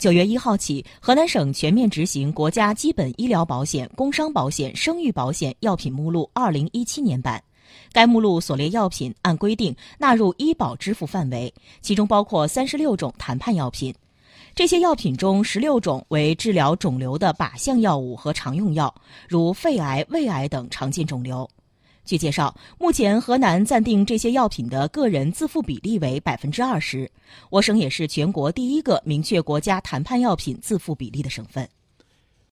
九月一号起，河南省全面执行《国家基本医疗保险、工伤保险、生育保险药品目录（二零一七年版）》。该目录所列药品按规定纳入医保支付范围，其中包括三十六种谈判药品。这些药品中，十六种为治疗肿瘤的靶向药物和常用药，如肺癌、胃癌等常见肿瘤。据介绍，目前河南暂定这些药品的个人自付比例为百分之二十，我省也是全国第一个明确国家谈判药品自付比例的省份。